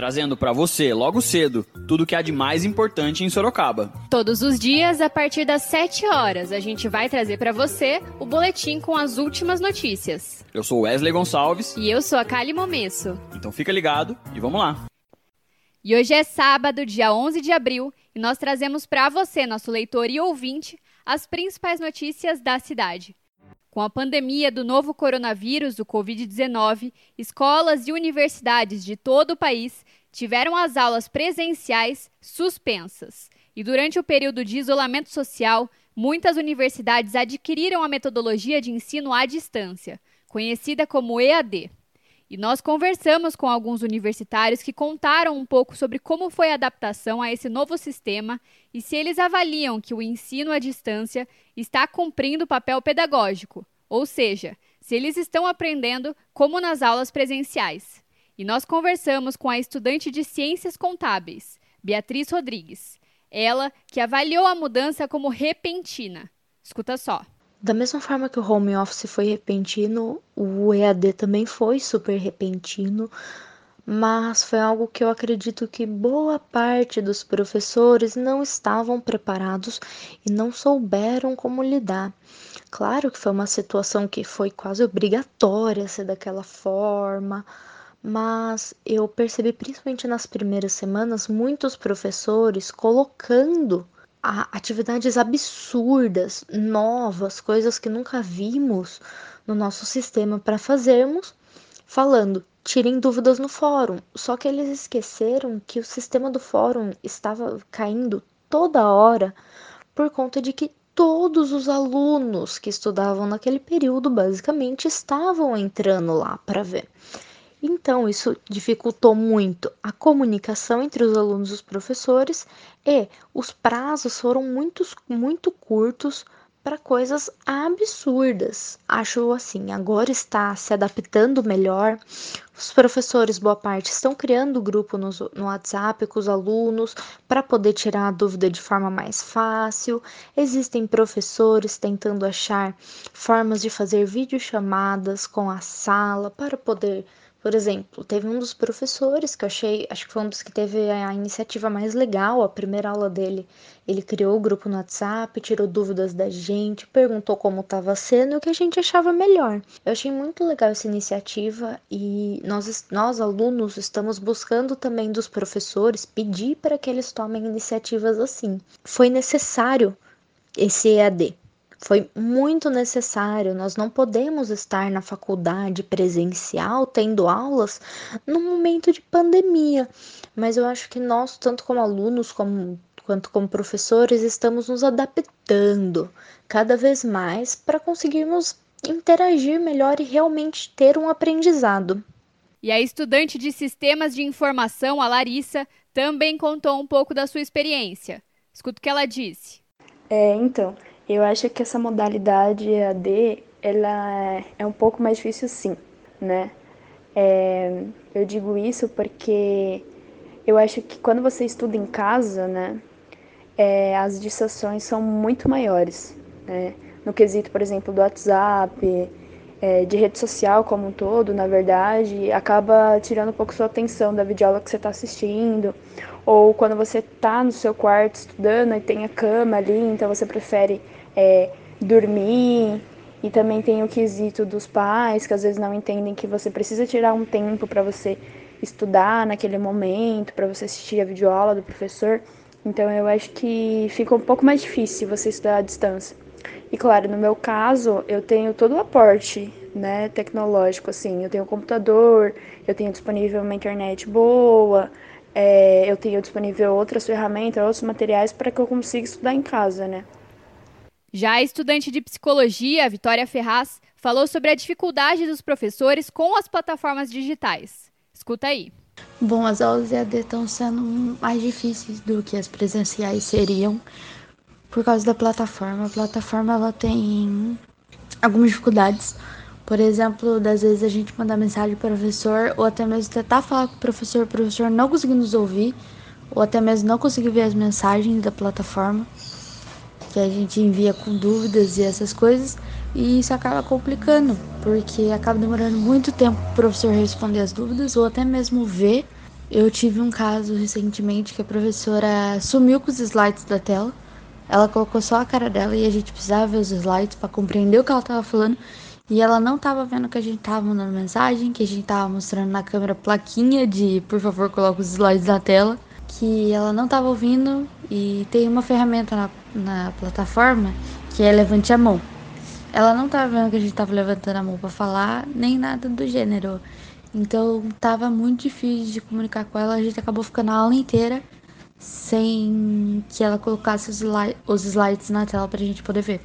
trazendo para você, logo cedo, tudo que há de mais importante em Sorocaba. Todos os dias, a partir das 7 horas, a gente vai trazer para você o boletim com as últimas notícias. Eu sou Wesley Gonçalves. E eu sou a Kali Momesso. Então fica ligado e vamos lá. E hoje é sábado, dia 11 de abril, e nós trazemos para você, nosso leitor e ouvinte, as principais notícias da cidade. Com a pandemia do novo coronavírus, o Covid-19, escolas e universidades de todo o país tiveram as aulas presenciais suspensas. E durante o período de isolamento social, muitas universidades adquiriram a metodologia de ensino à distância, conhecida como EAD. E nós conversamos com alguns universitários que contaram um pouco sobre como foi a adaptação a esse novo sistema e se eles avaliam que o ensino à distância está cumprindo o papel pedagógico, ou seja, se eles estão aprendendo como nas aulas presenciais. E nós conversamos com a estudante de Ciências Contábeis, Beatriz Rodrigues. Ela que avaliou a mudança como repentina. Escuta só. Da mesma forma que o home office foi repentino, o EAD também foi super repentino, mas foi algo que eu acredito que boa parte dos professores não estavam preparados e não souberam como lidar. Claro que foi uma situação que foi quase obrigatória ser daquela forma, mas eu percebi principalmente nas primeiras semanas muitos professores colocando atividades absurdas, novas, coisas que nunca vimos no nosso sistema para fazermos, falando, tirem dúvidas no fórum. Só que eles esqueceram que o sistema do fórum estava caindo toda hora por conta de que todos os alunos que estudavam naquele período basicamente estavam entrando lá para ver. Então, isso dificultou muito a comunicação entre os alunos e os professores e os prazos foram muito, muito curtos para coisas absurdas. Acho assim, agora está se adaptando melhor. Os professores, boa parte, estão criando grupo no, no WhatsApp com os alunos para poder tirar a dúvida de forma mais fácil. Existem professores tentando achar formas de fazer videochamadas com a sala para poder por exemplo, teve um dos professores que eu achei, acho que foi um dos que teve a iniciativa mais legal, a primeira aula dele. Ele criou o grupo no WhatsApp, tirou dúvidas da gente, perguntou como estava sendo e o que a gente achava melhor. Eu achei muito legal essa iniciativa e nós, nós alunos, estamos buscando também dos professores pedir para que eles tomem iniciativas assim. Foi necessário esse EAD foi muito necessário. Nós não podemos estar na faculdade presencial tendo aulas no momento de pandemia, mas eu acho que nós, tanto como alunos como, quanto como professores, estamos nos adaptando cada vez mais para conseguirmos interagir melhor e realmente ter um aprendizado. E a estudante de Sistemas de Informação, a Larissa, também contou um pouco da sua experiência. Escuta o que ela disse. É, então, eu acho que essa modalidade EAD, ela é um pouco mais difícil sim, né? É, eu digo isso porque eu acho que quando você estuda em casa, né, é, as distrações são muito maiores, né? No quesito, por exemplo, do WhatsApp, é, de rede social como um todo, na verdade, acaba tirando um pouco sua atenção da videoaula que você está assistindo, ou quando você está no seu quarto estudando e tem a cama ali, então você prefere é, dormir. E também tem o quesito dos pais, que às vezes não entendem que você precisa tirar um tempo para você estudar naquele momento, para você assistir a videoaula do professor. Então eu acho que fica um pouco mais difícil você estudar à distância. E claro, no meu caso, eu tenho todo o aporte, né, tecnológico assim. Eu tenho um computador, eu tenho disponível uma internet boa, é, eu tenho disponível outras ferramentas, outros materiais para que eu consiga estudar em casa, né? Já a estudante de psicologia, Vitória Ferraz, falou sobre a dificuldade dos professores com as plataformas digitais. Escuta aí. Bom, as aulas EAD estão sendo mais difíceis do que as presenciais seriam por causa da plataforma. A plataforma ela tem algumas dificuldades. Por exemplo, das vezes a gente mandar mensagem para o professor ou até mesmo tentar falar com o professor, o professor não conseguir nos ouvir ou até mesmo não conseguir ver as mensagens da plataforma que a gente envia com dúvidas e essas coisas. E isso acaba complicando, porque acaba demorando muito tempo para o professor responder as dúvidas ou até mesmo ver. Eu tive um caso recentemente que a professora sumiu com os slides da tela. Ela colocou só a cara dela e a gente precisava ver os slides para compreender o que ela estava falando. E ela não estava vendo que a gente estava mandando mensagem, que a gente estava mostrando na câmera plaquinha de por favor coloque os slides na tela, que ela não estava ouvindo e tem uma ferramenta na, na plataforma que é levante a mão. Ela não estava vendo que a gente estava levantando a mão para falar, nem nada do gênero. Então tava muito difícil de comunicar com ela, a gente acabou ficando a aula inteira sem que ela colocasse os, os slides na tela pra gente poder ver.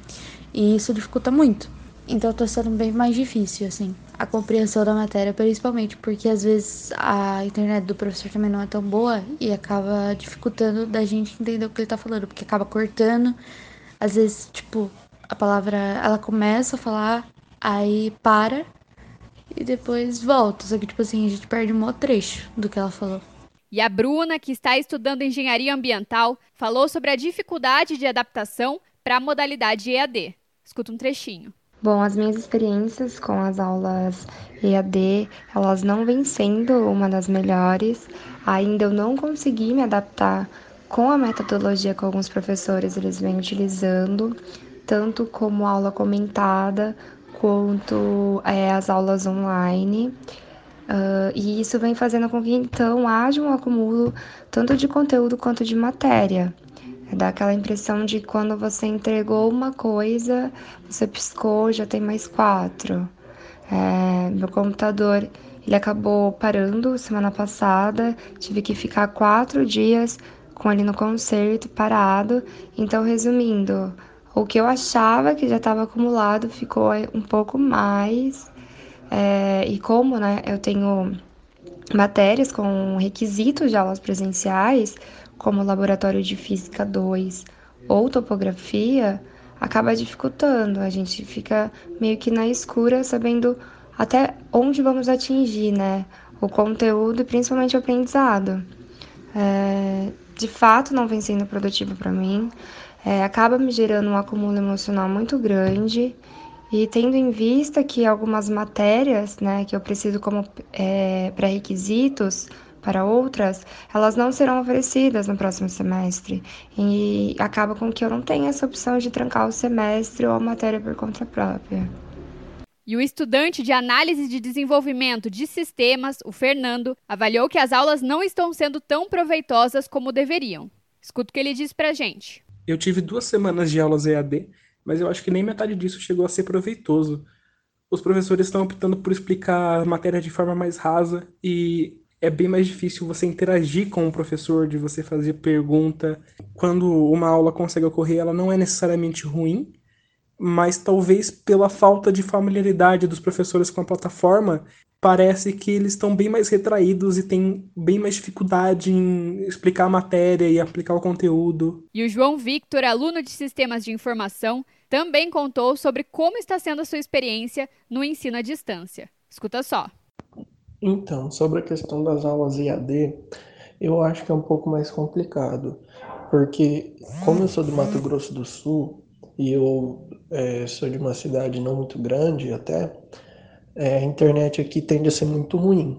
E isso dificulta muito. Então tá sendo bem mais difícil, assim, a compreensão da matéria, principalmente porque às vezes a internet do professor também não é tão boa e acaba dificultando da gente entender o que ele tá falando, porque acaba cortando. Às vezes, tipo, a palavra ela começa a falar, aí para e depois volta. Só que, tipo assim, a gente perde um outro trecho do que ela falou. E a Bruna, que está estudando engenharia ambiental, falou sobre a dificuldade de adaptação para a modalidade EAD. Escuta um trechinho. Bom, as minhas experiências com as aulas EAD, elas não vêm sendo uma das melhores. Ainda eu não consegui me adaptar com a metodologia que alguns professores eles vêm utilizando, tanto como aula comentada, quanto é, as aulas online. Uh, e isso vem fazendo com que então haja um acúmulo tanto de conteúdo quanto de matéria. Dá aquela impressão de quando você entregou uma coisa, você piscou, já tem mais quatro. É, meu computador ele acabou parando semana passada, tive que ficar quatro dias com ele no concerto parado. Então, resumindo, o que eu achava que já estava acumulado ficou um pouco mais. É, e como né, eu tenho matérias com requisitos de aulas presenciais, como laboratório de física 2 ou topografia, acaba dificultando. A gente fica meio que na escura, sabendo até onde vamos atingir, né? O conteúdo e principalmente o aprendizado. É, de fato, não vem sendo produtivo para mim. É, acaba me gerando um acúmulo emocional muito grande. E tendo em vista que algumas matérias, né, que eu preciso como é, pré-requisitos, para outras, elas não serão oferecidas no próximo semestre. E acaba com que eu não tenha essa opção de trancar o semestre ou a matéria por conta própria. E o estudante de análise de desenvolvimento de sistemas, o Fernando, avaliou que as aulas não estão sendo tão proveitosas como deveriam. Escuta o que ele diz pra gente. Eu tive duas semanas de aulas EAD, mas eu acho que nem metade disso chegou a ser proveitoso. Os professores estão optando por explicar a matéria de forma mais rasa e é bem mais difícil você interagir com o professor, de você fazer pergunta. Quando uma aula consegue ocorrer, ela não é necessariamente ruim, mas talvez pela falta de familiaridade dos professores com a plataforma, parece que eles estão bem mais retraídos e têm bem mais dificuldade em explicar a matéria e aplicar o conteúdo. E o João Victor, aluno de Sistemas de Informação, também contou sobre como está sendo a sua experiência no ensino à distância. Escuta só. Então, sobre a questão das aulas EAD, eu acho que é um pouco mais complicado, porque como eu sou do Mato Grosso do Sul e eu é, sou de uma cidade não muito grande até, é, a internet aqui tende a ser muito ruim.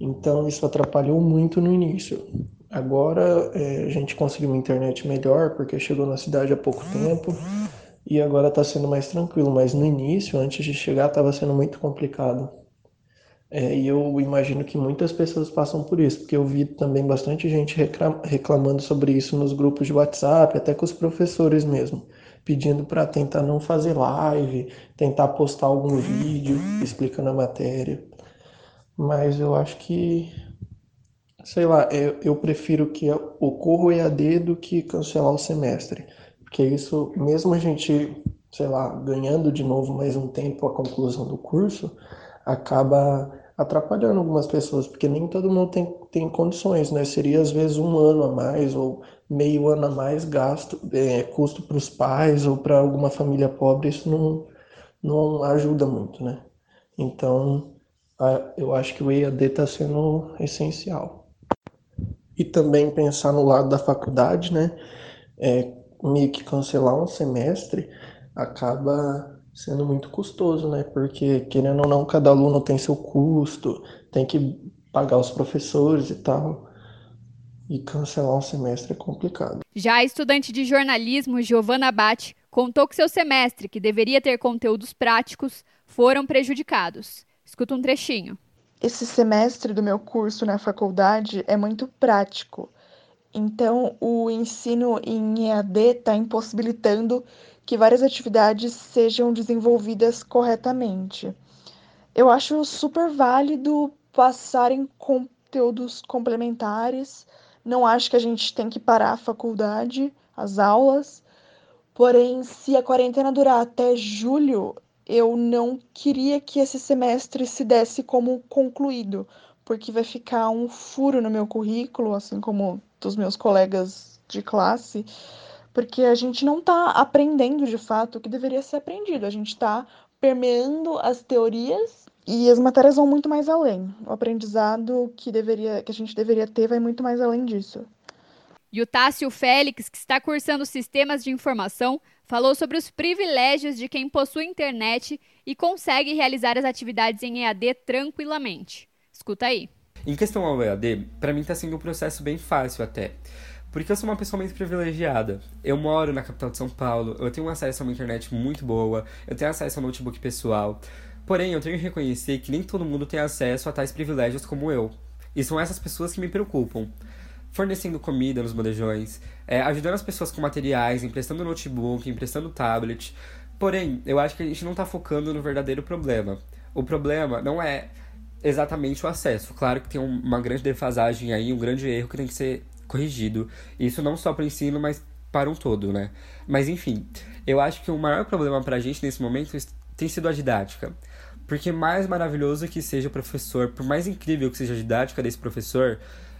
Então isso atrapalhou muito no início. Agora é, a gente conseguiu uma internet melhor porque chegou na cidade há pouco tempo e agora está sendo mais tranquilo. Mas no início, antes de chegar, estava sendo muito complicado. É, e eu imagino que muitas pessoas passam por isso, porque eu vi também bastante gente reclamando sobre isso nos grupos de WhatsApp, até com os professores mesmo, pedindo para tentar não fazer live, tentar postar algum vídeo explicando a matéria. Mas eu acho que, sei lá, eu, eu prefiro que ocorra o EAD do que cancelar o semestre, porque isso, mesmo a gente, sei lá, ganhando de novo mais um tempo a conclusão do curso acaba atrapalhando algumas pessoas, porque nem todo mundo tem, tem condições, né? Seria às vezes um ano a mais ou meio ano a mais gasto, é, custo para os pais ou para alguma família pobre, isso não, não ajuda muito, né? Então, a, eu acho que o EAD está sendo essencial. E também pensar no lado da faculdade, né? É, meio que cancelar um semestre acaba sendo muito custoso, né? Porque, querendo ou não, cada aluno tem seu custo, tem que pagar os professores e tal. E cancelar um semestre é complicado. Já a estudante de jornalismo, Giovanna Bate, contou que seu semestre, que deveria ter conteúdos práticos, foram prejudicados. Escuta um trechinho. Esse semestre do meu curso na faculdade é muito prático. Então, o ensino em EAD está impossibilitando que várias atividades sejam desenvolvidas corretamente. Eu acho super válido passarem conteúdos complementares. Não acho que a gente tem que parar a faculdade, as aulas. Porém, se a quarentena durar até julho, eu não queria que esse semestre se desse como concluído, porque vai ficar um furo no meu currículo, assim como dos meus colegas de classe porque a gente não está aprendendo de fato o que deveria ser aprendido, a gente está permeando as teorias e as matérias vão muito mais além. O aprendizado que, deveria, que a gente deveria ter vai muito mais além disso. E o Tássio Félix, que está cursando sistemas de informação, falou sobre os privilégios de quem possui internet e consegue realizar as atividades em EAD tranquilamente. Escuta aí. Em questão ao EAD, para mim está sendo um processo bem fácil até. Porque eu sou uma pessoa muito privilegiada. Eu moro na capital de São Paulo, eu tenho acesso a uma internet muito boa, eu tenho acesso a um notebook pessoal. Porém, eu tenho que reconhecer que nem todo mundo tem acesso a tais privilégios como eu. E são essas pessoas que me preocupam. Fornecendo comida nos bandejões, é, ajudando as pessoas com materiais, emprestando notebook, emprestando tablet. Porém, eu acho que a gente não está focando no verdadeiro problema. O problema não é exatamente o acesso. Claro que tem uma grande defasagem aí, um grande erro que tem que ser corrigido. Isso não só para o ensino, mas para um todo, né? Mas enfim, eu acho que o maior problema para a gente nesse momento tem sido a didática. Porque mais maravilhoso que seja o professor, por mais incrível que seja a didática desse professor,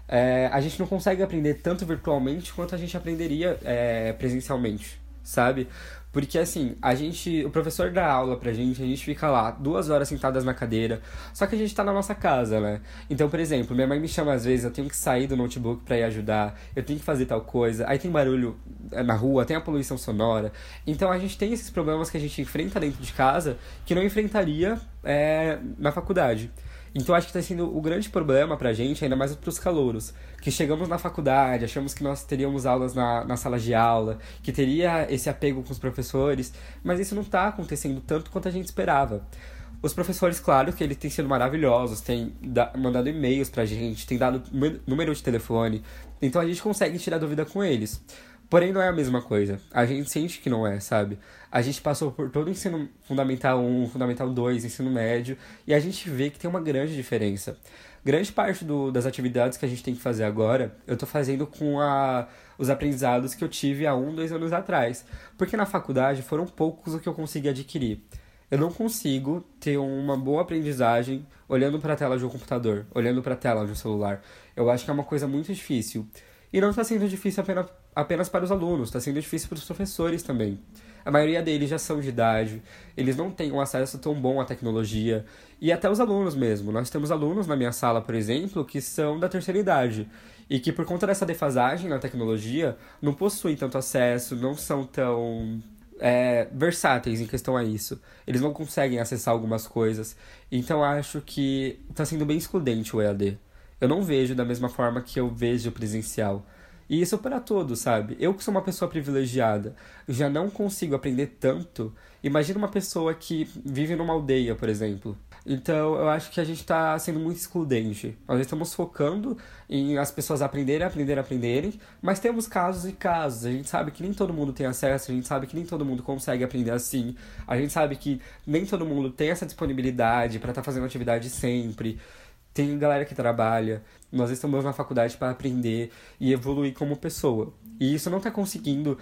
é, a gente não consegue aprender tanto virtualmente quanto a gente aprenderia é, presencialmente, sabe? Porque assim, a gente. O professor dá aula pra gente, a gente fica lá duas horas sentadas na cadeira. Só que a gente tá na nossa casa, né? Então, por exemplo, minha mãe me chama às vezes, eu tenho que sair do notebook pra ir ajudar, eu tenho que fazer tal coisa. Aí tem barulho eh, na rua, tem a poluição sonora. Então a gente tem esses problemas que a gente enfrenta dentro de casa que não enfrentaria é, na faculdade. Então acho que está sendo o grande problema para a gente, ainda mais para os calouros, que chegamos na faculdade, achamos que nós teríamos aulas na, na sala de aula, que teria esse apego com os professores, mas isso não está acontecendo tanto quanto a gente esperava. Os professores, claro, que eles têm sido maravilhosos, têm mandado e-mails pra gente, têm dado número de telefone, então a gente consegue tirar dúvida com eles. Porém, não é a mesma coisa. A gente sente que não é, sabe? A gente passou por todo o ensino fundamental 1, fundamental 2, ensino médio, e a gente vê que tem uma grande diferença. Grande parte do, das atividades que a gente tem que fazer agora, eu tô fazendo com a, os aprendizados que eu tive há um, dois anos atrás. Porque na faculdade foram poucos o que eu consegui adquirir. Eu não consigo ter uma boa aprendizagem olhando para a tela de um computador, olhando para a tela de um celular. Eu acho que é uma coisa muito difícil. E não está sendo difícil apenas, apenas para os alunos, está sendo difícil para os professores também. A maioria deles já são de idade, eles não têm um acesso tão bom à tecnologia. E até os alunos mesmo. Nós temos alunos na minha sala, por exemplo, que são da terceira idade. E que por conta dessa defasagem na tecnologia, não possuem tanto acesso, não são tão é, versáteis em questão a isso. Eles não conseguem acessar algumas coisas. Então acho que está sendo bem excludente o EAD eu não vejo da mesma forma que eu vejo presencial. E isso para todos, sabe? Eu que sou uma pessoa privilegiada, já não consigo aprender tanto. Imagina uma pessoa que vive numa aldeia, por exemplo. Então, eu acho que a gente está sendo muito excludente. Nós estamos focando em as pessoas aprenderem, aprenderem, aprenderem, mas temos casos e casos. A gente sabe que nem todo mundo tem acesso, a gente sabe que nem todo mundo consegue aprender assim. A gente sabe que nem todo mundo tem essa disponibilidade para estar tá fazendo atividade sempre tem galera que trabalha, nós estamos na faculdade para aprender e evoluir como pessoa. E isso não está conseguindo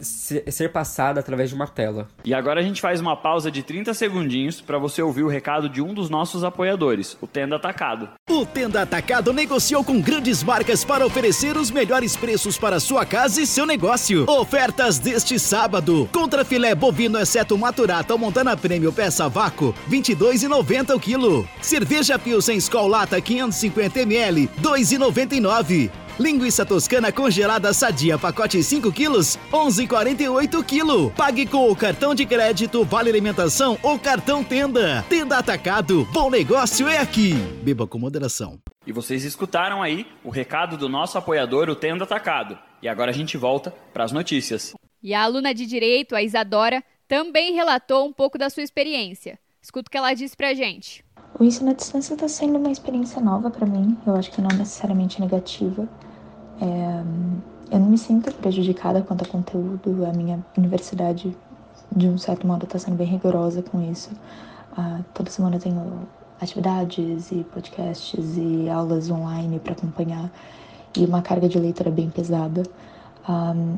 ser passada através de uma tela. E agora a gente faz uma pausa de 30 segundinhos para você ouvir o recado de um dos nossos apoiadores, o Tenda Atacado. O Tenda Atacado negociou com grandes marcas para oferecer os melhores preços para sua casa e seu negócio. Ofertas deste sábado: contra filé bovino exceto maturata ou montana prêmio peça vácuo, 22,90 o quilo. Cerveja Pilsen Skol Lata 550 ml, 2,99. Linguiça toscana congelada sadia, pacote 5 quilos, 11,48 quilo. Pague com o cartão de crédito, vale alimentação ou cartão tenda. Tenda Atacado, bom negócio é aqui. Beba com moderação. E vocês escutaram aí o recado do nosso apoiador, o Tenda Atacado. E agora a gente volta para as notícias. E a aluna de Direito, a Isadora, também relatou um pouco da sua experiência. Escuta o que ela disse pra gente. O ensino à distância está sendo uma experiência nova para mim. Eu acho que não necessariamente negativa. É, eu não me sinto prejudicada quanto a conteúdo. A minha universidade, de um certo modo, está sendo bem rigorosa com isso. Uh, toda semana eu tenho atividades e podcasts e aulas online para acompanhar e uma carga de leitura bem pesada. Um,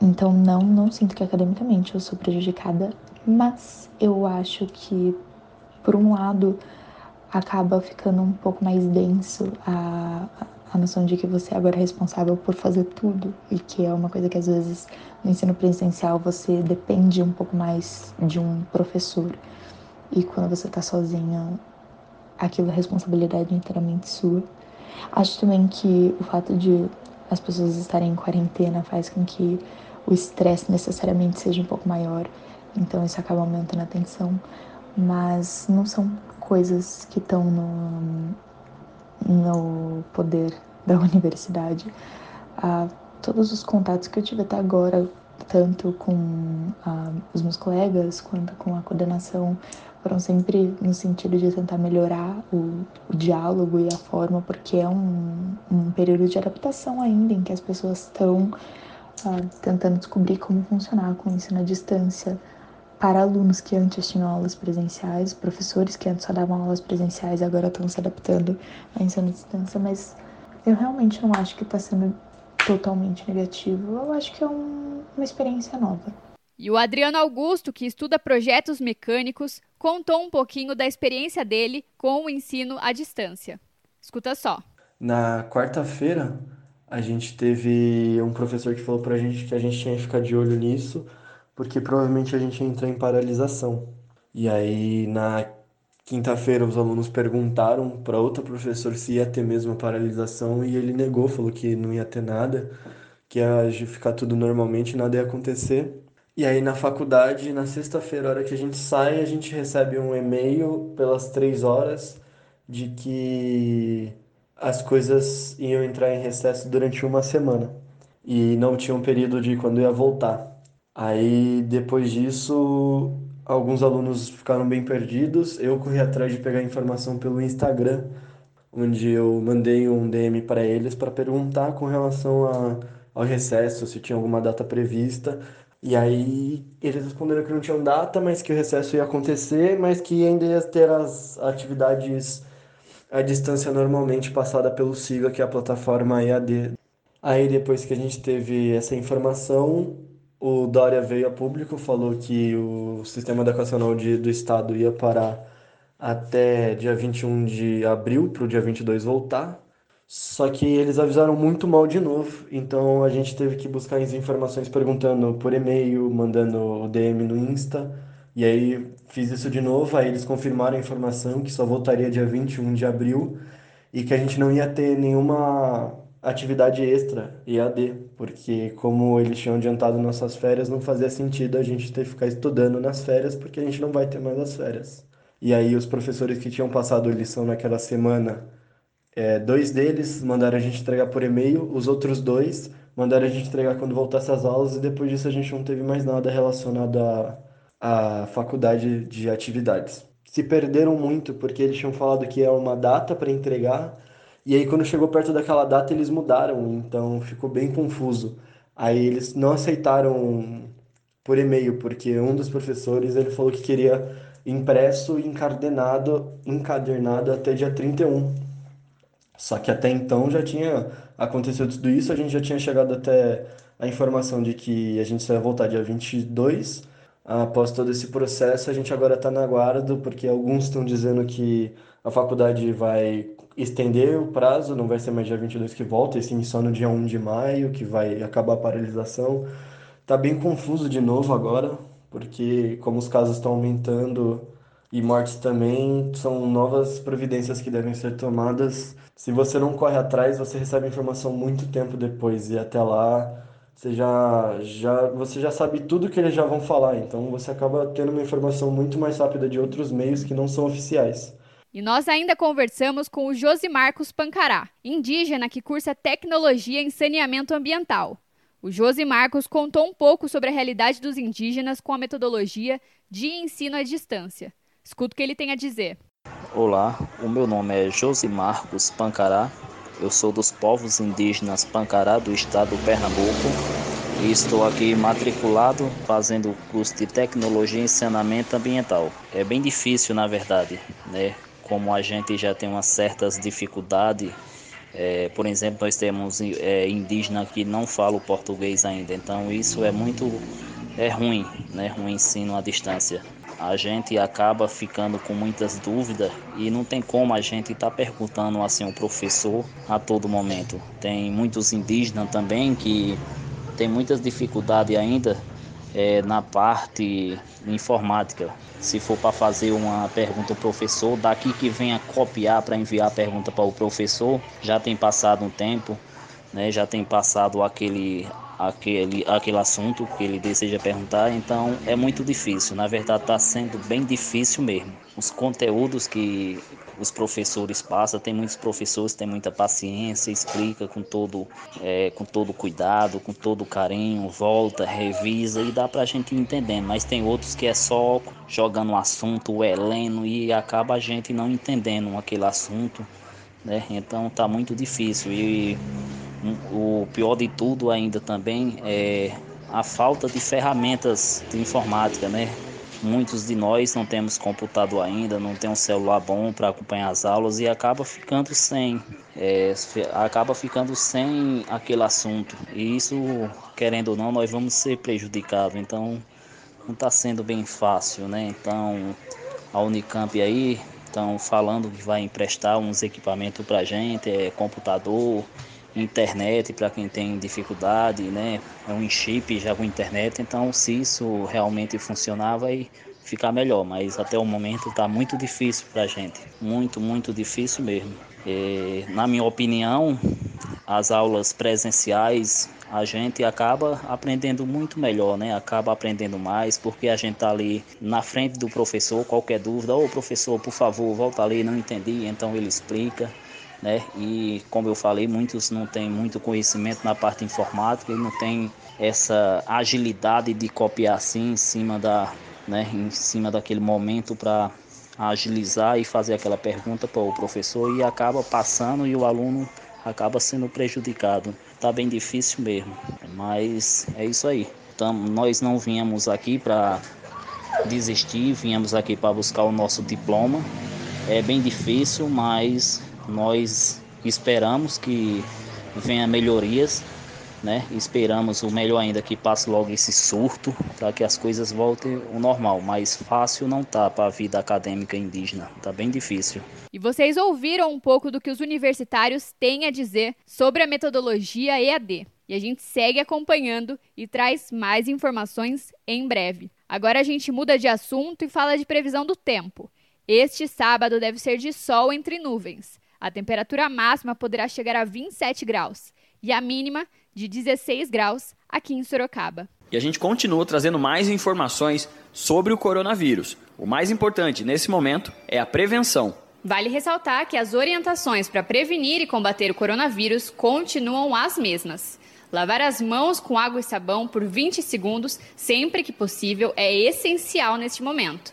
então não não sinto que academicamente eu sou prejudicada, mas eu acho que por um lado acaba ficando um pouco mais denso a, a noção de que você agora é responsável por fazer tudo e que é uma coisa que às vezes no ensino presencial você depende um pouco mais de um professor. E quando você está sozinha aquilo é responsabilidade inteiramente sua. Acho também que o fato de as pessoas estarem em quarentena faz com que o estresse necessariamente seja um pouco maior, então isso acaba aumentando a tensão, mas não são coisas que estão no, no poder da universidade. Ah, todos os contatos que eu tive até agora, tanto com ah, os meus colegas quanto com a coordenação, foram sempre no sentido de tentar melhorar o, o diálogo e a forma, porque é um, um, período de adaptação ainda em que as pessoas estão ah, tentando descobrir como funcionar com o ensino à distância para alunos que antes tinham aulas presenciais, professores que antes só davam aulas presenciais agora estão se adaptando à ensino à distância, mas eu realmente não acho que está sendo totalmente negativo. Eu acho que é um, uma experiência nova. E o Adriano Augusto, que estuda projetos mecânicos, contou um pouquinho da experiência dele com o ensino à distância. Escuta só. Na quarta-feira, a gente teve um professor que falou para a gente que a gente tinha que ficar de olho nisso, porque provavelmente a gente entrou em paralisação. E aí, na quinta-feira, os alunos perguntaram para outro professor se ia ter mesmo a paralisação e ele negou, falou que não ia ter nada, que ia ficar tudo normalmente, nada ia acontecer. E aí, na faculdade, na sexta-feira, hora que a gente sai, a gente recebe um e-mail pelas três horas de que as coisas iam entrar em recesso durante uma semana e não tinha um período de quando ia voltar. Aí, depois disso, alguns alunos ficaram bem perdidos. Eu corri atrás de pegar informação pelo Instagram, onde eu mandei um DM para eles para perguntar com relação a, ao recesso, se tinha alguma data prevista. E aí eles responderam que não tinham data, mas que o recesso ia acontecer, mas que ainda ia ter as atividades à distância normalmente passada pelo SIGA, que é a plataforma EAD. Aí depois que a gente teve essa informação, o Dória veio a público, falou que o sistema educacional de, do Estado ia parar até dia 21 de abril, para o dia 22 voltar. Só que eles avisaram muito mal de novo, então a gente teve que buscar as informações perguntando por e-mail, mandando DM no Insta. E aí fiz isso de novo, aí eles confirmaram a informação que só voltaria dia 21 de abril e que a gente não ia ter nenhuma atividade extra, EAD, porque como eles tinham adiantado nossas férias, não fazia sentido a gente ter que ficar estudando nas férias, porque a gente não vai ter mais as férias. E aí os professores que tinham passado lição naquela semana, é, dois deles mandaram a gente entregar por e-mail, os outros dois mandaram a gente entregar quando voltasse às aulas, e depois disso a gente não teve mais nada relacionado à, à faculdade de atividades. Se perderam muito, porque eles tinham falado que é uma data para entregar, e aí, quando chegou perto daquela data, eles mudaram, então ficou bem confuso. Aí eles não aceitaram por e-mail, porque um dos professores ele falou que queria impresso e encadernado, encadernado até dia 31. Só que até então já tinha acontecido tudo isso, a gente já tinha chegado até a informação de que a gente só ia voltar dia 22. Após todo esse processo, a gente agora está na aguardo, porque alguns estão dizendo que a faculdade vai estender o prazo, não vai ser mais dia 22 que volta, e sim só no dia 1 de maio que vai acabar a paralisação. Tá bem confuso de novo agora, porque como os casos estão aumentando e mortes também, são novas providências que devem ser tomadas. Se você não corre atrás, você recebe informação muito tempo depois e até lá você já, já, você já sabe tudo que eles já vão falar, então você acaba tendo uma informação muito mais rápida de outros meios que não são oficiais. E nós ainda conversamos com o Josimarcos Pancará, indígena que cursa tecnologia em saneamento ambiental. O Josimarcos contou um pouco sobre a realidade dos indígenas com a metodologia de ensino à distância. Escuta o que ele tem a dizer. Olá, o meu nome é Josimarcos Pancará. Eu sou dos povos indígenas Pancará do estado do Pernambuco e estou aqui matriculado fazendo o curso de tecnologia e saneamento ambiental. É bem difícil, na verdade, né? como a gente já tem umas certas dificuldades. É, por exemplo, nós temos é, indígena que não fala o português ainda, então isso é muito é ruim, né? O ensino à distância. A gente acaba ficando com muitas dúvidas e não tem como a gente estar tá perguntando assim o professor a todo momento. Tem muitos indígenas também que tem muitas dificuldades ainda é, na parte informática. Se for para fazer uma pergunta ao professor, daqui que venha copiar para enviar a pergunta para o professor, já tem passado um tempo, né? já tem passado aquele, aquele, aquele assunto que ele deseja perguntar, então é muito difícil. Na verdade, está sendo bem difícil mesmo. Os conteúdos que os professores passam, tem muitos professores têm muita paciência, explica com todo, é, com todo cuidado, com todo carinho, volta, revisa e dá para a gente ir entendendo. Mas tem outros que é só jogando o assunto, o heleno, e acaba a gente não entendendo aquele assunto. Né? Então tá muito difícil. E o pior de tudo ainda também é a falta de ferramentas de informática, né? Muitos de nós não temos computador ainda, não tem um celular bom para acompanhar as aulas e acaba ficando sem, é, acaba ficando sem aquele assunto. E isso, querendo ou não, nós vamos ser prejudicados. Então, não está sendo bem fácil, né? Então, a Unicamp aí estão falando que vai emprestar uns equipamentos para gente, é computador, internet para quem tem dificuldade, né? É um chip já com internet, então se isso realmente funcionar vai ficar melhor, mas até o momento está muito difícil para a gente, muito, muito difícil mesmo. E, na minha opinião, as aulas presenciais a gente acaba aprendendo muito melhor, né? Acaba aprendendo mais porque a gente tá ali na frente do professor, qualquer dúvida, ô professor, por favor, volta ali, não entendi, então ele explica né? E como eu falei, muitos não têm muito conhecimento na parte informática e não tem essa agilidade de copiar assim em cima da, né, em cima daquele momento para agilizar e fazer aquela pergunta para o professor e acaba passando e o aluno acaba sendo prejudicado. Tá bem difícil mesmo, mas é isso aí. Então, nós não viemos aqui para desistir, viemos aqui para buscar o nosso diploma. É bem difícil, mas nós esperamos que venha melhorias, né? Esperamos o melhor ainda que passe logo esse surto para que as coisas voltem ao normal. Mas fácil não tá para a vida acadêmica indígena, tá bem difícil. E vocês ouviram um pouco do que os universitários têm a dizer sobre a metodologia EAD. E a gente segue acompanhando e traz mais informações em breve. Agora a gente muda de assunto e fala de previsão do tempo. Este sábado deve ser de sol entre nuvens. A temperatura máxima poderá chegar a 27 graus e a mínima de 16 graus aqui em Sorocaba. E a gente continua trazendo mais informações sobre o coronavírus. O mais importante nesse momento é a prevenção. Vale ressaltar que as orientações para prevenir e combater o coronavírus continuam as mesmas. Lavar as mãos com água e sabão por 20 segundos, sempre que possível, é essencial neste momento.